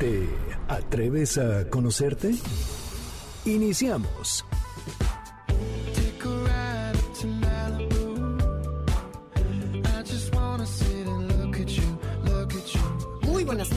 ¿Te atreves a conocerte? Iniciamos.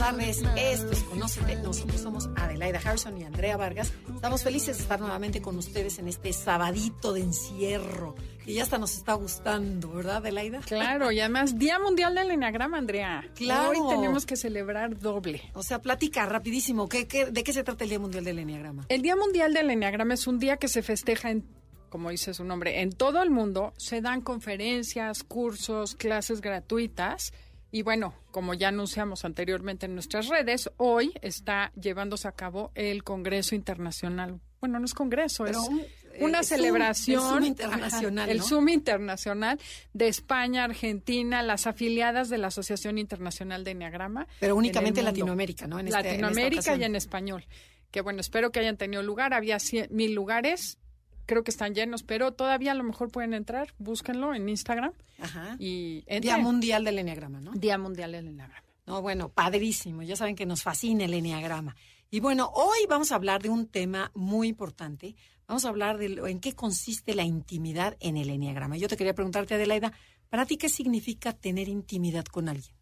Tardes, esto es Conócete. Nosotros somos Adelaida Harrison y Andrea Vargas. Estamos felices de estar nuevamente con ustedes en este sabadito de encierro, que ya hasta nos está gustando, ¿verdad, Adelaida? Claro, y además Día Mundial del Enneagrama, Andrea. Claro. Hoy tenemos que celebrar doble. O sea, platica rapidísimo, ¿qué, qué, de qué se trata el Día Mundial del Enneagrama? El Día Mundial del Enneagrama es un día que se festeja en, como dice su nombre, en todo el mundo. Se dan conferencias, cursos, clases gratuitas. Y bueno, como ya anunciamos anteriormente en nuestras redes, hoy está llevándose a cabo el Congreso Internacional. Bueno, no es congreso, Pero es un- una eh, Zoom, celebración. el Zoom internacional, Ajá, El ¿no? Zoom internacional de España, Argentina, las afiliadas de la Asociación Internacional de Enneagrama. Pero únicamente en. Latinoamérica, ¿no? En este- Latinoamérica y en español. Que bueno, espero que hayan tenido lugar. Había cien- mil lugares. Creo que están llenos, pero todavía a lo mejor pueden entrar. Búsquenlo en Instagram Ajá. y Día. Mundial del Enneagrama, ¿no? Día Mundial del Enneagrama. No, bueno, padrísimo. Ya saben que nos fascina el Enneagrama. Y bueno, hoy vamos a hablar de un tema muy importante. Vamos a hablar de lo- en qué consiste la intimidad en el Enneagrama. Yo te quería preguntarte, Adelaida, ¿para ti qué significa tener intimidad con alguien?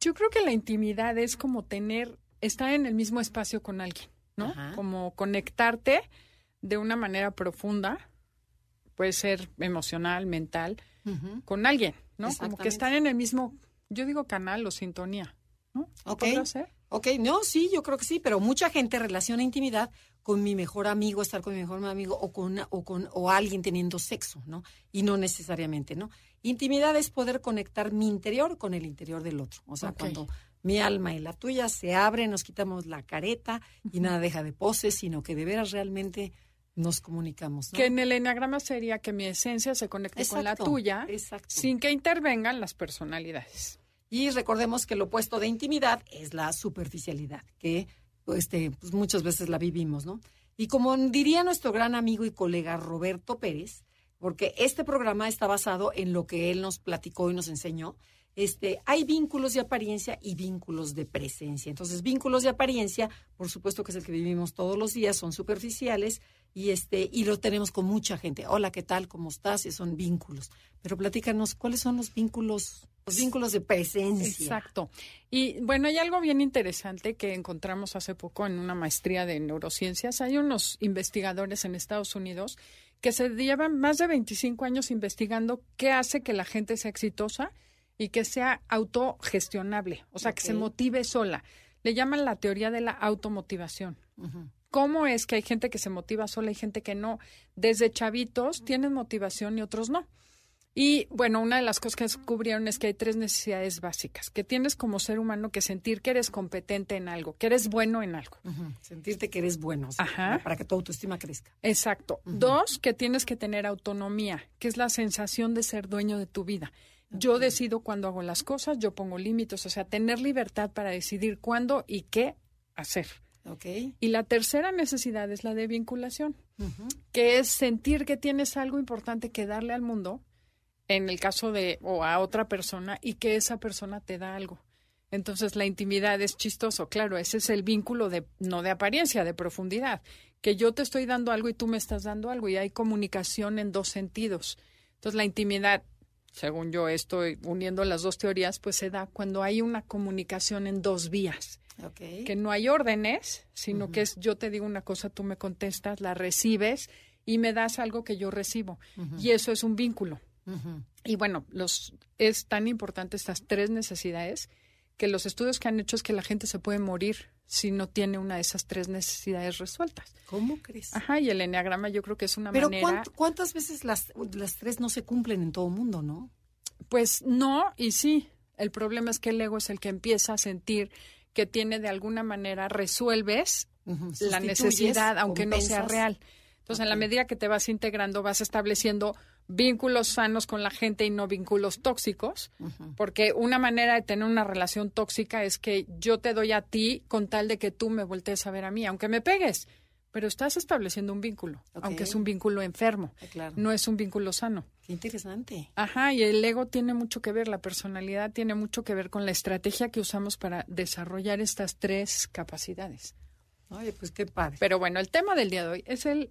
Yo creo que la intimidad es como tener, estar en el mismo espacio con alguien, ¿no? Ajá. Como conectarte de una manera profunda, puede ser emocional, mental, con alguien, ¿no? Como que están en el mismo, yo digo canal o sintonía, ¿no? Ok. ¿Podrá ser? Ok, no, sí, yo creo que sí, pero mucha gente relaciona intimidad con mi mejor amigo, estar con mi mejor amigo o con, una- o con o alguien teniendo sexo, ¿no? Y no necesariamente, ¿no? Intimidad es poder conectar mi interior con el interior del otro. O sea, cuando mi alma y la tuya se abren, nos quitamos la careta y nada deja de poses, sino que de veras realmente nos comunicamos. ¿no? Que en el enneagrama sería que mi esencia se conecte con la tuya exacto. sin que intervengan las personalidades. Y recordemos que lo opuesto de intimidad es la superficialidad, que este, pues muchas veces la vivimos, ¿no? Y como diría nuestro gran amigo y colega Roberto Pérez, porque este programa está basado en lo que él nos platicó y nos enseñó, este, hay vínculos de apariencia y vínculos de presencia. Entonces, vínculos de apariencia, por supuesto que es el que vivimos todos los días, son superficiales y este y lo tenemos con mucha gente. Hola, ¿qué tal? ¿Cómo estás? Y son vínculos. Pero platícanos, ¿cuáles son los vínculos, los vínculos de presencia? Exacto. Y bueno, hay algo bien interesante que encontramos hace poco en una maestría de neurociencias. Hay unos investigadores en Estados Unidos que se llevan más de 25 años investigando qué hace que la gente sea exitosa y que sea autogestionable, o sea, que se motive sola. Le llaman la teoría de la automotivación. ¿Cómo es que hay gente que se motiva sola y gente que no? Desde chavitos tienen motivación y otros no. Y bueno, una de las cosas que descubrieron es que hay tres necesidades básicas, que tienes como ser humano que sentir que eres competente en algo, que eres bueno en algo. Sentirte que eres bueno, o sea, Ajá. para que tu autoestima crezca. Exacto. Dos, que tienes que tener autonomía, que es la sensación de ser dueño de tu vida. Yo decido cuándo hago las cosas, yo pongo límites, o sea, tener libertad para decidir cuándo y qué hacer. Y la tercera necesidad es la de vinculación, que es sentir que tienes algo importante que darle al mundo, en el caso de, o a otra persona, y que esa persona te da algo. Entonces la intimidad es chistoso, claro, ese es el vínculo de, no de apariencia, de profundidad, que yo te estoy dando algo y tú me estás dando algo, y hay comunicación en dos sentidos. Entonces la intimidad, según yo estoy uniendo las dos teorías, pues se da cuando hay una comunicación en dos vías Que no hay órdenes, sino que es yo te digo una cosa, tú me contestas, la recibes y me das algo que yo recibo. Y eso es un vínculo. Y bueno, los, es tan importante estas tres necesidades que los estudios que han hecho es que la gente se puede morir si no tiene una de esas tres necesidades resueltas. ¿Cómo crees? Ajá, y el enneagrama yo creo que es una Pero manera. ¿cuánt- ¿cuántas veces las, las tres no se cumplen en todo el mundo, no? Pues no, y sí. El problema es que el ego es el que empieza a sentir que tiene de alguna manera, resuelves la necesidad, aunque no sea real. Entonces, en la medida que te vas integrando, vas estableciendo vínculos sanos con la gente y no vínculos tóxicos, porque una manera de tener una relación tóxica es que yo te doy a ti con tal de que tú me voltees a ver a mí, aunque me pegues, pero estás estableciendo un vínculo, aunque es un vínculo enfermo, ah, no es un vínculo sano. Qué interesante. Ajá, y el ego tiene mucho que ver, la personalidad tiene mucho que ver con la estrategia que usamos para desarrollar estas tres capacidades. Oye, pues qué padre. Pero bueno, el tema del día de hoy es el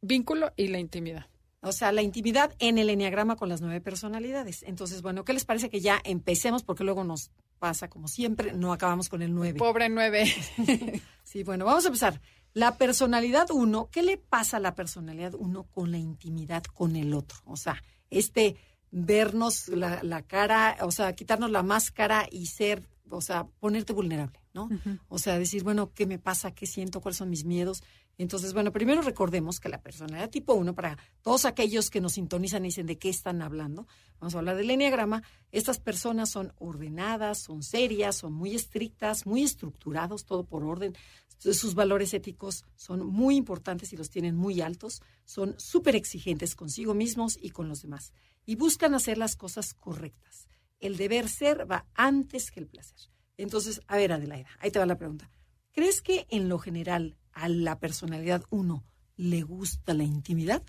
vínculo y la intimidad. O sea, la intimidad en el enneagrama con las nueve personalidades. Entonces, bueno, ¿qué les parece que ya empecemos? Porque luego nos pasa como siempre, no acabamos con el nueve. Pobre nueve. sí, bueno, vamos a empezar. La personalidad uno, ¿qué le pasa a la personalidad uno con la intimidad con el otro? O sea, este vernos la, la cara, o sea, quitarnos la máscara y ser, o sea, ponerte vulnerable, ¿no? O sea, decir, bueno, ¿qué me pasa? ¿Qué siento? ¿Cuáles son mis miedos? Entonces, bueno, primero recordemos que la personalidad tipo 1, para todos aquellos que nos sintonizan y dicen de qué están hablando, vamos a hablar del enneagrama, estas personas son ordenadas, son serias, son muy estrictas, muy estructurados, todo por orden. Sus valores éticos son muy importantes y los tienen muy altos, son súper exigentes consigo mismos y con los demás, y buscan hacer las cosas correctas. El deber ser va antes que el placer. Entonces, a ver, Adelaida, ahí te va la pregunta. ¿Crees que en lo general a la personalidad uno le gusta la intimidad?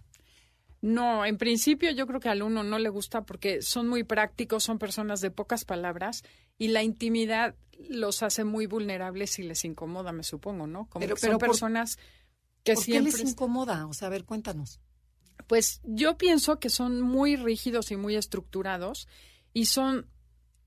No, en principio yo creo que al uno no le gusta porque son muy prácticos, son personas de pocas palabras y la intimidad los hace muy vulnerables y les incomoda, me supongo, ¿no? Como pero, son personas que ¿por siempre... qué les incomoda? O sea, a ver, cuéntanos. Pues yo pienso que son muy rígidos y muy estructurados y son,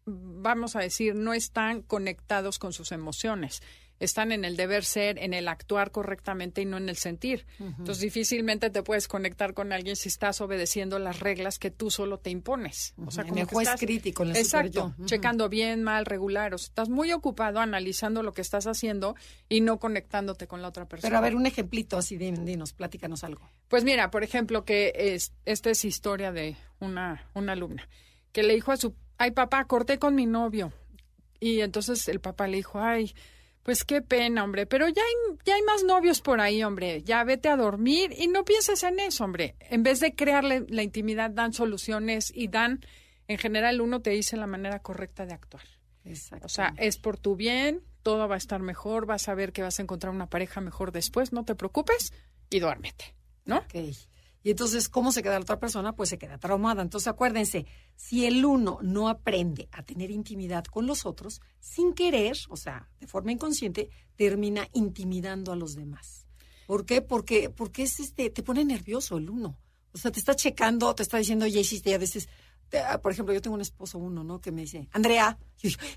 vamos a decir, no están conectados con sus emociones están en el deber ser, en el actuar correctamente y no en el sentir. Entonces difícilmente te puedes conectar con alguien si estás obedeciendo las reglas que tú solo te impones. O sea, como el juez crítico, en exacto, checando bien, mal, regular. O sea, estás muy ocupado analizando lo que estás haciendo y no conectándote con la otra persona. Pero a ver, un ejemplito así, dinos, platícanos algo. Pues mira, por ejemplo, que es, esta es historia de una, una alumna que le dijo a su, ay papá, corté con mi novio. Y entonces el papá le dijo, ay, pues qué pena, hombre, pero ya hay, ya hay más novios por ahí, hombre. Ya vete a dormir y no pienses en eso, hombre. En vez de crearle la intimidad, dan soluciones y dan, en general, uno te dice la manera correcta de actuar. Exacto. O sea, es por tu bien, todo va a estar mejor, vas a ver que vas a encontrar una pareja mejor después, no te preocupes y duérmete, ¿no? Ok. Y entonces, ¿cómo se queda la otra persona? Pues se queda traumada. Entonces, acuérdense, si el uno no aprende a tener intimidad con los otros, sin querer, o sea, de forma inconsciente, termina intimidando a los demás. ¿Por qué? Porque, porque es este, te pone nervioso el uno. O sea, te está checando, te está diciendo, ya hiciste, a veces, ah, por ejemplo, yo tengo un esposo uno, ¿no? Que me dice, Andrea,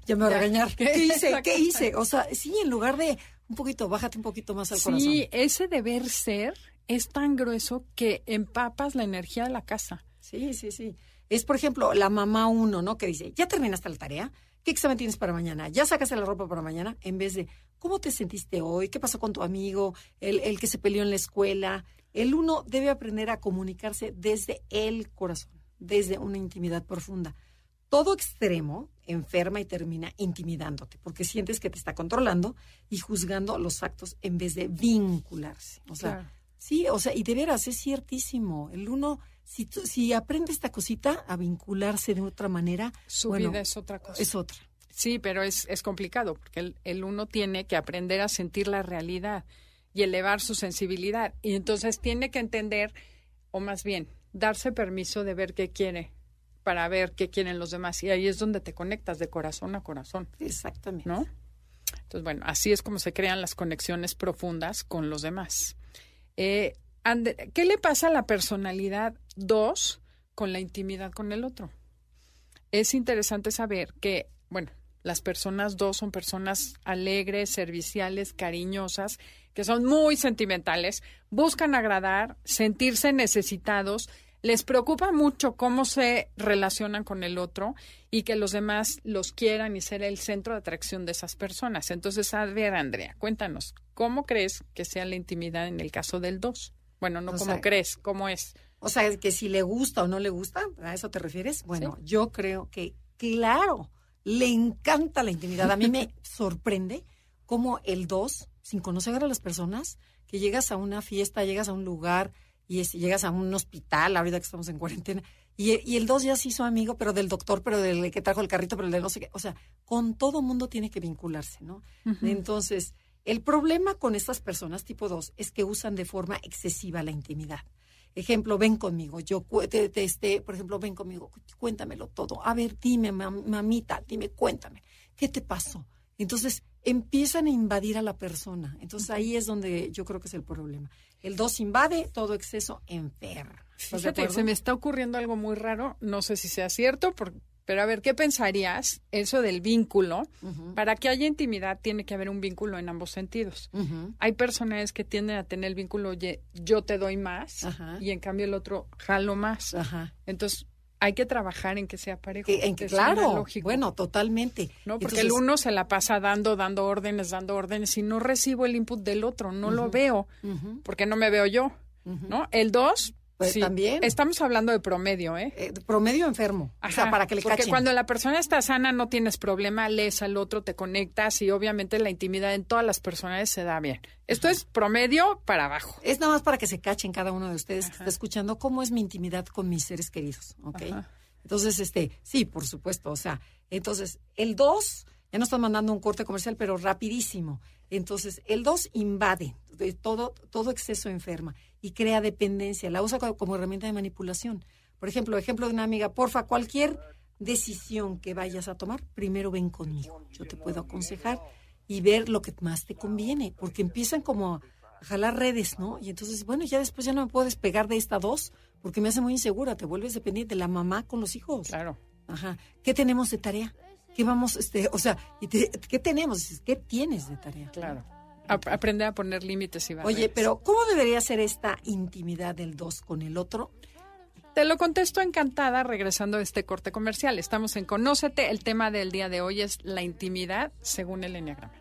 ya me va a regañar. ¿Qué hice? ¿Qué hice? O sea, sí, en lugar de un poquito, bájate un poquito más al corazón. Sí, ese deber ser es tan grueso que empapas la energía de la casa. Sí, sí, sí. Es, por ejemplo, la mamá uno, ¿no? Que dice, ¿ya terminaste la tarea? ¿Qué examen tienes para mañana? ¿Ya sacaste la ropa para mañana? En vez de, ¿cómo te sentiste hoy? ¿Qué pasó con tu amigo? El, el que se peleó en la escuela. El uno debe aprender a comunicarse desde el corazón, desde una intimidad profunda. Todo extremo enferma y termina intimidándote, porque sientes que te está controlando y juzgando los actos en vez de vincularse. O sea, Sí, o sea, y de veras es ciertísimo. El uno, si, si aprende esta cosita a vincularse de otra manera, su vida es otra cosa. Es otra. Sí, pero es, es complicado porque el, el, uno tiene que aprender a sentir la realidad y elevar su sensibilidad. Y entonces tiene que entender, o más bien, darse permiso de ver qué quiere para ver qué quieren los demás. Y ahí es donde te conectas de corazón a corazón. Exactamente. ¿No? Entonces, bueno, así es como se crean las conexiones profundas con los demás. Eh, ¿Qué le pasa a la personalidad 2 con la intimidad con el otro? Es interesante saber que, bueno, las personas 2 son personas alegres, serviciales, cariñosas, que son muy sentimentales, buscan agradar, sentirse necesitados, les preocupa mucho cómo se relacionan con el otro y que los demás los quieran y ser el centro de atracción de esas personas. Entonces, a ver, Andrea, cuéntanos, ¿cómo crees que sea la intimidad en el caso del 2? Bueno, no cómo crees, cómo es. O sea, que si le gusta o no le gusta, ¿a eso te refieres? Bueno, yo creo que, claro, le encanta la intimidad. A mí me sorprende cómo el 2, sin conocer a las personas, que llegas a una fiesta, llegas a un lugar y es- llegas a un hospital, ahorita que estamos en cuarentena, y, y el 2 ya se hizo amigo, pero del doctor, pero del que trajo el carrito, pero del de no sé qué. O sea, con todo mundo tiene que vincularse, ¿no? Entonces, el problema con estas personas tipo 2 es que usan de forma excesiva la intimidad. Ejemplo, ven conmigo, yo te, te- este, por ejemplo, ven conmigo, cuéntamelo todo. A ver, dime, mam- mamita, dime, cuéntame, ¿qué te pasó? Entonces empiezan a invadir a la persona. Entonces ahí es donde yo creo que es el problema. El 2 invade, todo exceso enferma. ¿Estás de Fíjate, se me está ocurriendo algo muy raro, no sé si sea cierto, pero a ver, ¿qué pensarías eso del vínculo? Para que haya intimidad tiene que haber un vínculo en ambos sentidos. Hay personas que tienden a tener el vínculo "Oye, yo te doy más Ajá. y en cambio el otro jalo más. Ajá. Entonces hay que trabajar en que sea parejo. Que- en que claro, bueno, totalmente. ¿no? Porque Entonces, el uno se la pasa dando, dando órdenes, dando órdenes y no recibo el input del otro, no lo veo porque no me veo yo. ¿no? El dos, Pues sí, también. Estamos hablando de promedio, ¿eh? Eh, promedio enfermo. o sea, Ajá, para que le porque cachen. cuando la persona está sana no tienes problema, lees al otro, te conectas y obviamente la intimidad en todas las personas se da bien. Esto es promedio para abajo. Es nada más para que se cachen cada uno de ustedes que está escuchando cómo es mi intimidad con mis seres queridos, ¿ok? Ajá. Entonces, este, sí, por supuesto, o sea, entonces, el 2, ya nos están mandando un corte comercial, pero rapidísimo. Entonces, el 2 invade, de todo, todo exceso enferma y crea dependencia, la usa co- como herramienta de manipulación. Por ejemplo, ejemplo de una amiga, porfa, cualquier decisión que vayas a tomar, primero ven conmigo. Yo te puedo aconsejar y ver lo que más te conviene, porque empiezan como a jalar redes, ¿no? Y entonces, bueno, ya después ya no me puedo despegar de esta dos, porque me hace muy insegura, te vuelves dependiente de la mamá con los hijos. Claro. Ajá. ¿Qué tenemos de tarea? ¿Qué vamos, este, o sea, ¿qué tenemos? ¿Qué tienes de tarea? Claro. Ap- aprender a poner límites y barreras. Oye, pero ¿cómo debería ser esta intimidad del dos con el otro? Te lo contesto encantada regresando a este corte comercial. Estamos en Conócete. El tema del día de hoy es la intimidad según el Enneagrama.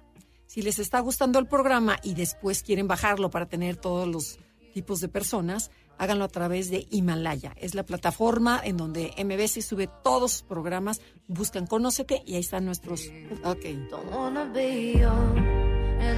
Si les está gustando el programa y después quieren bajarlo para tener todos los tipos de personas, háganlo a través de Himalaya. Es la plataforma en donde MBS sube todos sus programas. Buscan Conócete y ahí están nuestros. Ok.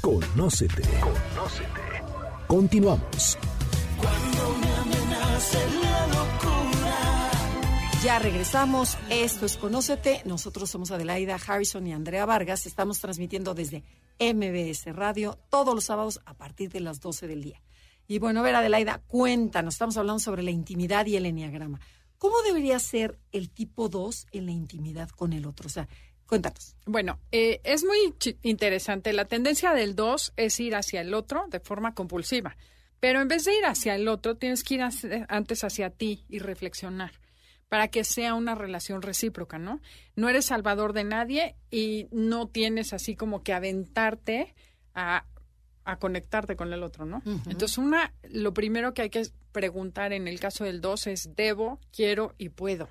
Conócete. Conócete. Continuamos. Ya regresamos. Esto es Conócete. Nosotros somos Adelaida Harrison y Andrea Vargas. Estamos transmitiendo desde MBS Radio todos los sábados a partir de las 12 del día. Y bueno, a ver, Adelaida, cuéntanos. Estamos hablando sobre la intimidad y el enneagrama. ¿Cómo debería ser el tipo 2 en la intimidad con el otro? O sea, cuéntanos. Bueno, eh, es muy interesante. La tendencia del 2 es ir hacia el otro de forma compulsiva. Pero en vez de ir hacia el otro, tienes que ir hacia- antes hacia ti y reflexionar para que sea una relación recíproca, ¿no? No eres salvador de nadie y no tienes así como que aventarte a, a conectarte con el otro, ¿no? Entonces, una, lo primero que hay que preguntar en el caso del 2 es debo, quiero y puedo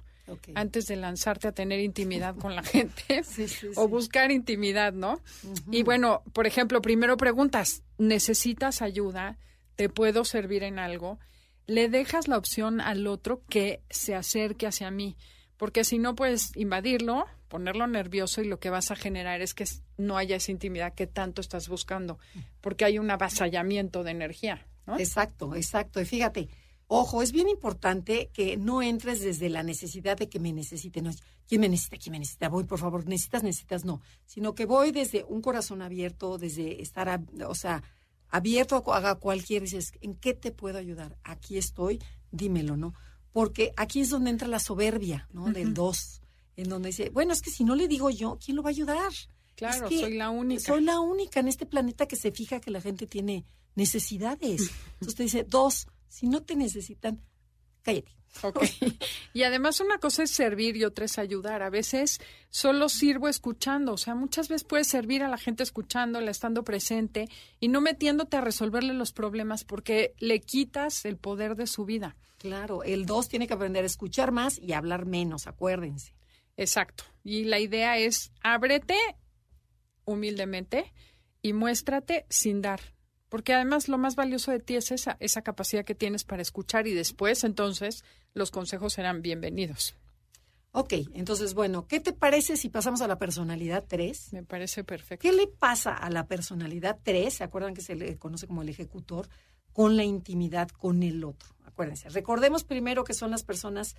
Antes de lanzarte a tener intimidad con la gente Sí, sí, o buscar intimidad, ¿no? Y bueno, por ejemplo, primero preguntas, ¿necesitas ayuda? ¿Te puedo servir en algo? Le dejas la opción al otro que se acerque hacia mí, porque si no puedes invadirlo, ponerlo nervioso y lo que vas a generar es que no haya esa intimidad que tanto estás buscando, porque hay un avasallamiento de energía, ¿no? Exacto, exacto. Y fíjate, ojo, es bien importante que no entres desde la necesidad de que me necesiten. No, ¿Quién me necesita? ¿Quién me necesita? Voy, por favor, necesitas, necesitas, no. Sino que voy desde un corazón abierto, desde estar, o sea, abierto a, cu- a cualquier, dices, ¿en qué te puedo ayudar? Aquí estoy, dímelo, ¿no? Porque aquí es donde entra la soberbia, ¿no? Del dos, en donde dice, bueno, es que si no le digo yo, ¿quién lo va a ayudar? Claro, Es que soy la única. Soy la única en este planeta que se fija que la gente tiene necesidades. Entonces te dice, dos, si no te necesitan, cállate. Ok. Y además una cosa es servir y otra es ayudar. A veces solo sirvo escuchando. O sea, muchas veces puedes servir a la gente escuchándola, estando presente y no metiéndote a resolverle los problemas porque le quitas el poder de su vida. Claro, el dos tiene que aprender a escuchar más y hablar menos, acuérdense. Exacto. Y la idea es ábrete humildemente y muéstrate sin dar. Porque además lo más valioso de ti es esa, esa capacidad que tienes para escuchar y después entonces los consejos serán bienvenidos. Ok, entonces, bueno, ¿qué te parece si pasamos a la personalidad 3? Me parece perfecto. ¿Qué le pasa a la personalidad 3? ¿Se acuerdan que se le conoce como el ejecutor? Con la intimidad con el otro. Acuérdense, recordemos primero que son las personas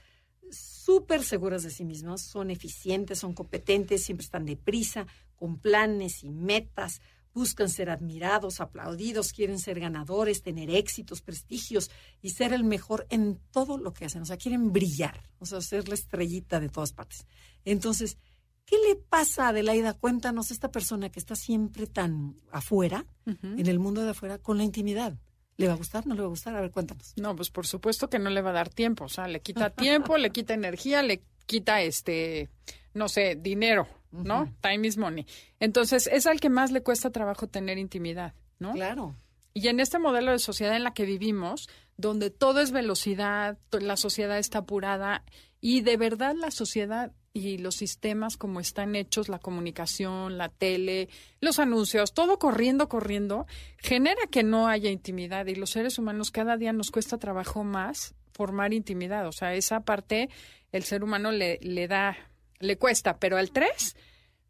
súper seguras de sí mismas, son eficientes, son competentes, siempre están deprisa, con planes y metas, buscan ser admirados, aplaudidos, quieren ser ganadores, tener éxitos, prestigios y ser el mejor en todo lo que hacen. O sea, quieren brillar, o sea, ser la estrellita de todas partes. Entonces, ¿qué le pasa a Adelaida? Cuéntanos, esta persona que está siempre tan afuera, en el mundo de afuera, con la intimidad. ¿Le va a gustar? ¿No le va a gustar? A ver, cuéntanos. No, pues por supuesto que no le va a dar tiempo. O sea, le quita tiempo, le quita energía, le quita este, no sé, dinero, ¿no? Time is money. Entonces, es al que más le cuesta trabajo tener intimidad, ¿no? Claro. Y en este modelo de sociedad en la que vivimos, donde todo es velocidad, la sociedad está apurada y de verdad la sociedad y los sistemas como están hechos, la comunicación, la tele, los anuncios, todo corriendo, corriendo, genera que no haya intimidad y los seres humanos cada día nos cuesta trabajo más formar intimidad. O sea, esa parte el ser humano le, le da, le cuesta, pero al tres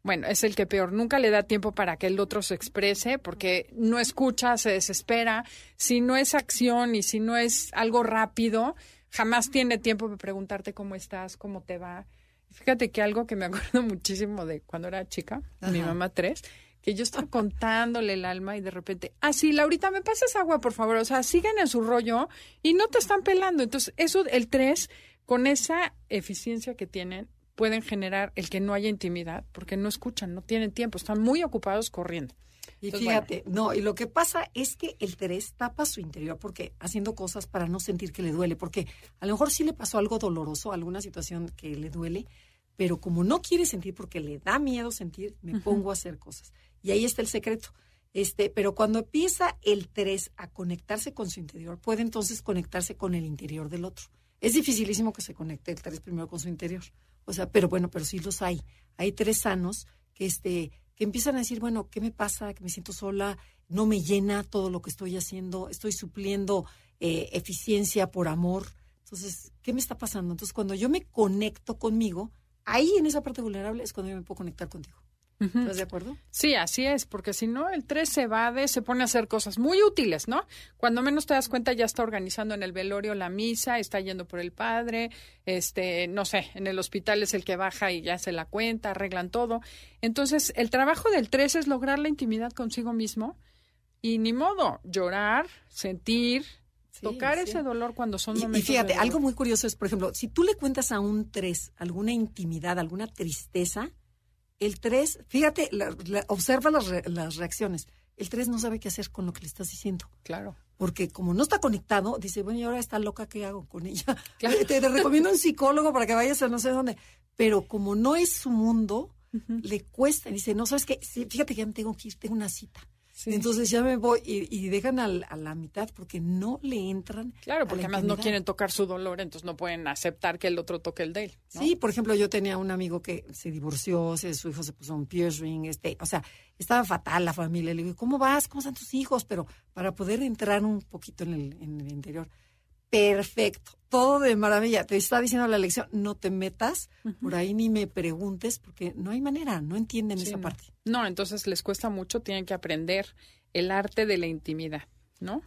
bueno, es el que peor. Nunca le da tiempo para que el otro se exprese porque no escucha, se desespera. Si no es acción y si no es algo rápido, jamás tiene tiempo de preguntarte cómo estás, cómo te va. Fíjate que algo que me acuerdo muchísimo de cuando era chica, mi mamá tres, que yo estaba contándole el alma y de repente, ah, sí, Laurita, ¿me pasas agua, por favor? O sea, siguen en su rollo y no te están pelando. Entonces, eso, el tres, con esa eficiencia que tienen, pueden generar el que no haya intimidad, porque no escuchan, no tienen tiempo, están muy ocupados corriendo. Y Entonces, fíjate, no, y lo que pasa es que el 3 tapa su interior porque haciendo cosas para no sentir que le duele, porque a lo mejor sí le pasó algo doloroso, alguna situación que le duele, pero como no quiere sentir porque le da miedo sentir, me pongo a hacer cosas. Y ahí está el secreto. Este, pero cuando empieza el 3 a conectarse con su interior, puede entonces conectarse con el interior del otro. Es dificilísimo que se conecte el 3 primero con su interior. O sea, pero bueno, pero sí los hay. Hay tres sanos que este que empiezan a decir, bueno, ¿qué me pasa? Que me siento sola, no me llena todo lo que estoy haciendo, estoy supliendo eh, eficiencia por amor. Entonces, ¿qué me está pasando? Entonces, cuando yo me conecto conmigo, ahí en esa parte vulnerable es cuando yo me puedo conectar contigo. ¿Estás de acuerdo? Sí, así es, porque si no, el 3 se evade, se pone a hacer cosas muy útiles, ¿no? Cuando menos te das cuenta, ya está organizando en el velorio la misa, está yendo por el padre, este, no sé, en el hospital es el que baja y ya se la cuenta, arreglan todo. Entonces, el trabajo del 3 es lograr la intimidad consigo mismo y ni modo, llorar, sentir, Sí, tocar sí. ese dolor cuando son Y- Y, momentos. de fíjate, algo muy curioso es, por ejemplo, si tú le cuentas a un 3 alguna intimidad, alguna tristeza, el 3, fíjate, la- la- observa las, re- las reacciones. El 3 no sabe qué hacer con lo que le estás diciendo. Claro. Porque como no está conectado, dice, bueno, y ahora está loca, ¿qué hago con ella? Te, te recomiendo un psicólogo para que vayas a no sé dónde. Pero como no es su mundo, le cuesta. Dice, no, ¿sabes qué? Sí, fíjate que ya me tengo que ir, tengo una cita. Sí. Entonces ya me voy y, y dejan al- a la mitad porque no le entran. Claro, a porque además no quieren tocar su dolor, entonces no pueden aceptar que el otro toque el de él. ¿no? Sí, por ejemplo, yo tenía un amigo que se divorció, se- su hijo se puso un piercing, este, o sea, estaba fatal la familia. Le digo, ¿cómo vas? ¿Cómo están tus hijos? Pero para poder entrar un poquito en el, en el interior, perfecto, todo de maravilla. Te está diciendo la lección, no te metas por ahí ni me preguntes, porque no hay manera, no entienden Sí, esa no. parte. No, entonces les cuesta mucho, tienen que aprender el arte de la intimidad, ¿no?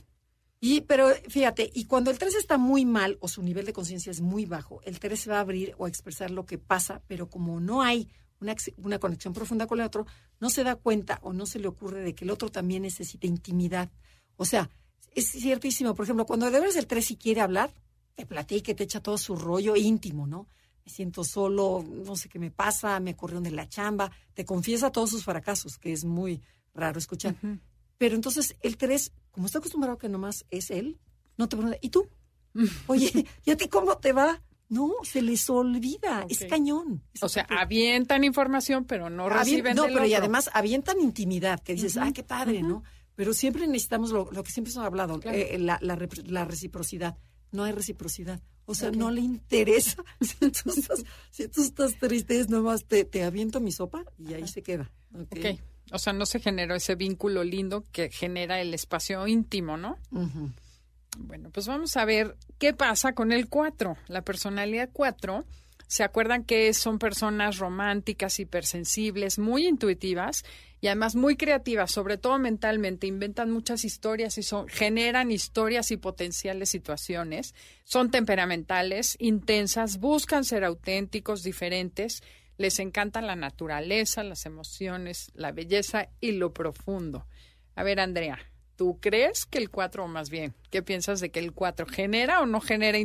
Y, pero fíjate, y cuando el 3 está muy mal o su nivel de conciencia es muy bajo, el 3 se va a abrir o a expresar lo que pasa, pero como no hay una, una conexión profunda con el otro, no se da cuenta o no se le ocurre de que el otro también necesita intimidad. O sea, es ciertísimo. Por ejemplo, cuando de veras el 3 si quiere hablar, te platica, te echa todo su rollo íntimo, ¿no? Me siento solo, no sé qué me pasa, me corrieron de la chamba, te confiesa todos sus fracasos, que es muy raro escuchar. Pero entonces el 3, como está acostumbrado que nomás es él, no te pregunta, ¿y tú? Oye, ¿y a ti cómo te va? No, se les olvida, es cañón. O sea, avientan información, pero no Avien- reciben no, del pero y además avientan intimidad, que dices, ah, qué padre, ¿no? Pero siempre necesitamos lo, lo que siempre hemos hablado, Claro. eh, la, la la reciprocidad. No hay reciprocidad. O sea, no le interesa. Si tú estás, si tú estás triste, es nomás te, te aviento mi sopa y ahí se queda. ¿ok? Ok. O sea, no se generó ese vínculo lindo que genera el espacio íntimo, ¿no? Ujú. Bueno, pues vamos a ver qué pasa con el 4. La personalidad 4, ¿se acuerdan que son personas románticas, hipersensibles, muy intuitivas y además muy creativas, sobre todo mentalmente? Inventan muchas historias y son, generan historias y potenciales situaciones. Son temperamentales, intensas, buscan ser auténticos, diferentes. Les encanta la naturaleza, las emociones, la belleza y lo profundo. A ver, Andrea, ¿tú crees que el 4, o más bien, qué piensas de que el 4 genera o no genera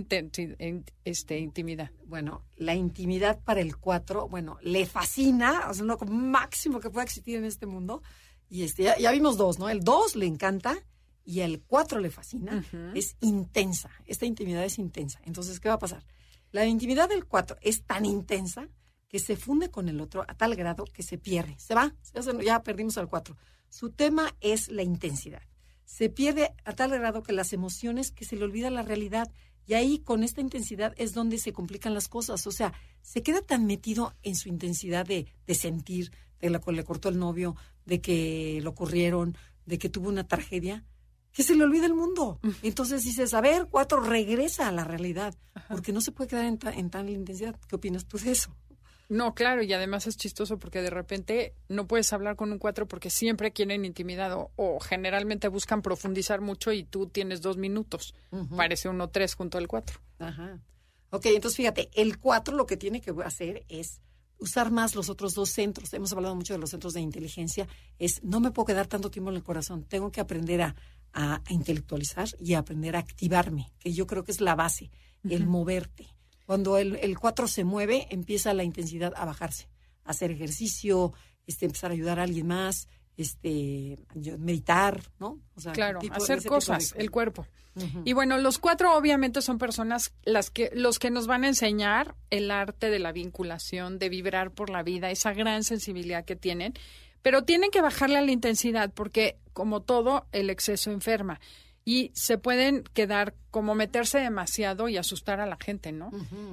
este, intimidad? Bueno, la intimidad para el 4, bueno, le fascina, sea, lo máximo que pueda existir en este mundo. Y este, ya, ya vimos dos, ¿no? El 2 le encanta y el 4 le fascina. Es intensa, esta intimidad es intensa. Entonces, ¿qué va a pasar? La intimidad del 4 es tan intensa que se funde con el otro a tal grado que se pierde. Se va, ya, se- ya perdimos al 4. Su tema es la intensidad. Se pierde a tal grado que las emociones, que se le olvida la realidad. Y ahí, con esta intensidad, es donde se complican las cosas. O sea, se queda tan metido en su intensidad de, de sentir, de la que le cortó el novio, de que lo corrieron, de que tuvo una tragedia, que se le olvida el mundo. Entonces dices, a ver, cuatro, regresa a la realidad. Porque no se puede quedar en, ta- en tal intensidad. ¿Qué opinas tú de eso? No, claro, y además es chistoso porque de repente no puedes hablar con un 4 porque siempre quieren intimidad o, o generalmente buscan profundizar mucho y tú tienes dos minutos. Parece uno tres junto al 4. Ajá. Ok, entonces fíjate, el 4 lo que tiene que hacer es usar más los otros dos centros. Hemos hablado mucho de los centros de inteligencia. Es, no me puedo quedar tanto tiempo en el corazón. Tengo que aprender a, a- intelectualizar y a aprender a activarme, que yo creo que es la base, el moverte. Cuando el, el 4 se mueve, empieza la intensidad a bajarse. Hacer ejercicio, este, empezar a ayudar a alguien más, este, meditar, ¿no? O sea, Claro, tipo- hacer de cosas, el cuerpo. Y bueno, los cuatro obviamente son personas las que los que nos van a enseñar el arte de la vinculación, de vibrar por la vida, esa gran sensibilidad que tienen, pero tienen que bajarle a la intensidad porque como todo el exceso enferma y se pueden quedar como meterse demasiado y asustar a la gente, ¿no?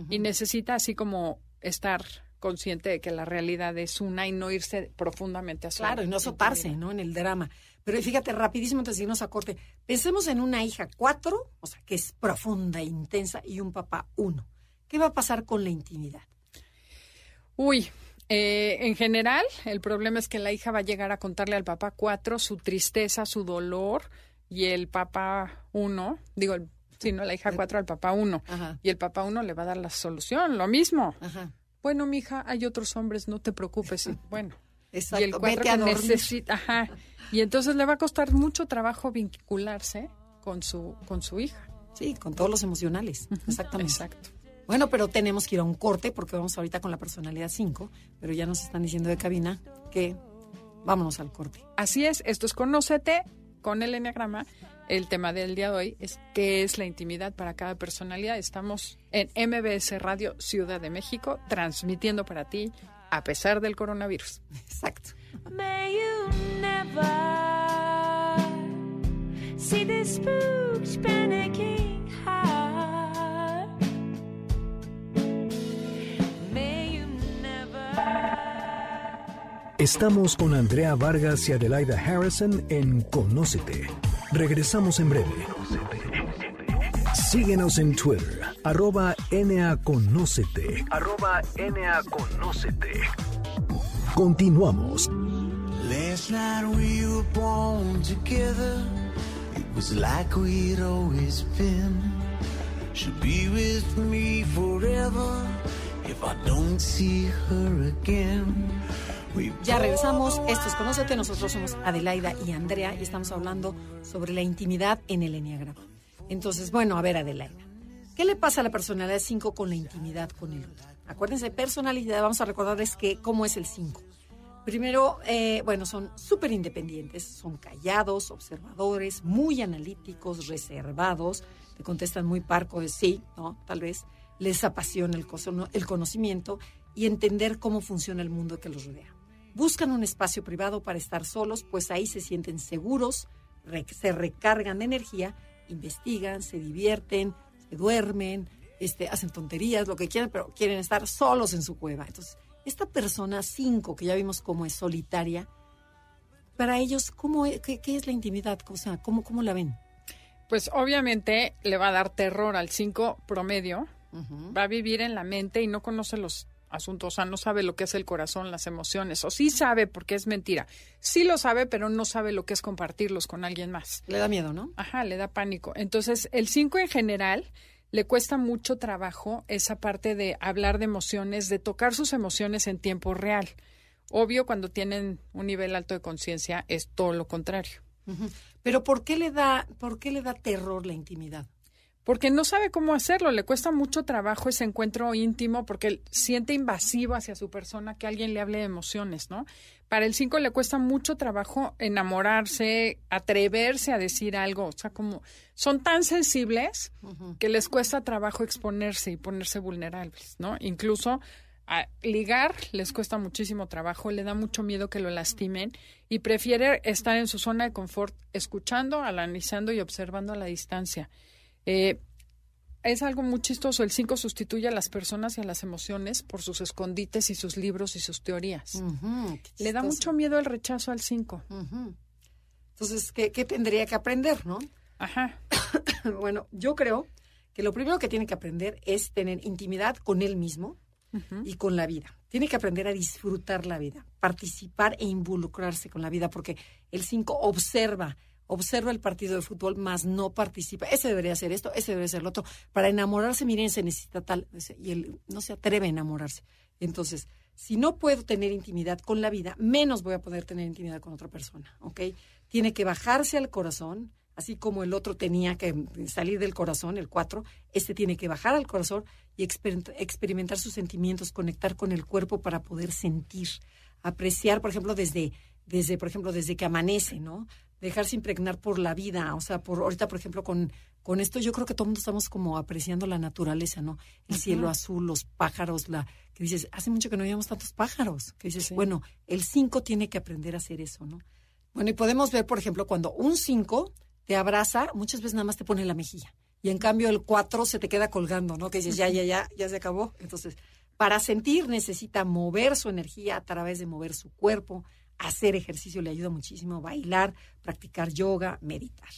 Y necesita así como estar consciente de que la realidad es una y no irse profundamente a su Claro, y no azotarse, ¿no? En el drama. Pero fíjate, rapidísimo antes de irnos a corte, pensemos en una hija cuatro, o sea, que es profunda, intensa, y un papá uno. ¿Qué va a pasar con la intimidad? Uy, eh, en general, el problema es que la hija va a llegar a contarle al papá cuatro su tristeza, su dolor, y el papá uno, digo, el- sí, no, la hija cuatro al papá uno, Ajá. y el papá uno le va a dar la solución, lo mismo. Ajá. Bueno, mija, hay otros hombres, no te preocupes. bueno, Exacto. y el cuatro Vete a que dormir. necesita, ajá, y entonces le va a costar mucho trabajo vincularse con su, con su hija. Sí, con todos los emocionales. Exactamente. Exacto. Bueno, pero tenemos que ir a un corte porque vamos ahorita con la personalidad 5, pero ya nos están diciendo de cabina que vámonos al corte. Así es, esto es Conócete con el Enneagrama. El tema del día de hoy es qué es la intimidad para cada personalidad. Estamos en MBS Radio Ciudad de México transmitiendo para ti a pesar del coronavirus. Exacto. May you never see spooks Estamos con Andrea Vargas y Adelaida Harrison en Conócete. Regresamos en breve. Síguenos en Twitter, arroba NAConócete. Arroba NAConócete. Continuamos. Last night we were born together. It was like we'd always been. She'll be with me forever if I don't see her again. Ya regresamos. Esto es Conócete. Nosotros somos Adelaida y Andrea y estamos hablando sobre la intimidad en el Enneagrama. Entonces, bueno, a ver, Adelaida. ¿Qué le pasa a la personalidad 5 con la intimidad con el otro? Acuérdense, personalidad, vamos a recordarles que cómo es el 5. Primero, eh, bueno, son súper independientes, son callados, observadores, muy analíticos, reservados, te contestan muy parco de sí, ¿no? Tal vez les apasiona el, el conocimiento y entender cómo funciona el mundo que los rodea. Buscan un espacio privado para estar solos, pues ahí se sienten seguros, se recargan de energía, investigan, se divierten, se duermen, este, hacen tonterías, lo que quieran, pero quieren estar solos en su cueva. Entonces, esta persona 5, que ya vimos cómo es solitaria, para ellos, ¿cómo es- qué, qué es la intimidad? O sea, ¿cómo, ¿cómo la ven? Pues obviamente le va a dar terror al 5 promedio, va a vivir en la mente y no conoce los asuntos, o sea, no sabe lo que es el corazón, las emociones, o sí sabe porque es mentira. Sí lo sabe, pero no sabe lo que es compartirlos con alguien más. Le da miedo, ¿no? Ajá, le da pánico. Entonces, el 5 en general le cuesta mucho trabajo esa parte de hablar de emociones, de tocar sus emociones en tiempo real. Obvio, cuando tienen un nivel alto de conciencia, es todo lo contrario. Pero ¿por qué le da, por qué le da terror la intimidad? Porque no sabe cómo hacerlo, le cuesta mucho trabajo ese encuentro íntimo porque él siente invasivo hacia su persona que alguien le hable de emociones, ¿no? Para el 5 le cuesta mucho trabajo enamorarse, atreverse a decir algo, o sea, como son tan sensibles que les cuesta trabajo exponerse y ponerse vulnerables, ¿no? Incluso a ligar les cuesta muchísimo trabajo, le da mucho miedo que lo lastimen y prefiere estar en su zona de confort escuchando, analizando y observando a la distancia. Eh, es algo muy chistoso. El 5 sustituye a las personas y a las emociones por sus escondites y sus libros y sus teorías. Le da mucho miedo el rechazo al 5. Ujú. Entonces, ¿qué, qué tendría que aprender, no? Ajá. bueno, yo creo que lo primero que tiene que aprender es tener intimidad con él mismo y con la vida. Tiene que aprender a disfrutar la vida, participar e involucrarse con la vida, porque el 5 observa, observa el partido de fútbol, más no participa. Ese debería ser esto, ese debería ser lo otro. Para enamorarse, miren, se necesita tal, y él no se atreve a enamorarse. Entonces, si no puedo tener intimidad con la vida, menos voy a poder tener intimidad con otra persona, ¿ok? Tiene que bajarse al corazón, así como el otro tenía que salir del corazón, el 4, este tiene que bajar al corazón y exper- experimentar sus sentimientos, conectar con el cuerpo para poder sentir, apreciar, por ejemplo, desde, desde, por ejemplo, desde que amanece, ¿no? Dejarse impregnar por la vida, o sea, por ahorita, por ejemplo, con, con esto yo creo que todo el mundo estamos como apreciando la naturaleza, ¿no? El cielo azul, los pájaros, la que dices, hace mucho que no veíamos tantos pájaros, que dices, Sí. bueno, el 5 tiene que aprender a hacer eso, ¿no? Bueno, y podemos ver, por ejemplo, cuando un 5 te abraza, muchas veces nada más te pone la mejilla. Y en cambio el 4 se te queda colgando, ¿no? Que dices, ya, ya, ya, ya se acabó. Entonces, para sentir necesita mover su energía a través de mover su cuerpo, hacer ejercicio le ayuda muchísimo, bailar, practicar yoga, meditar.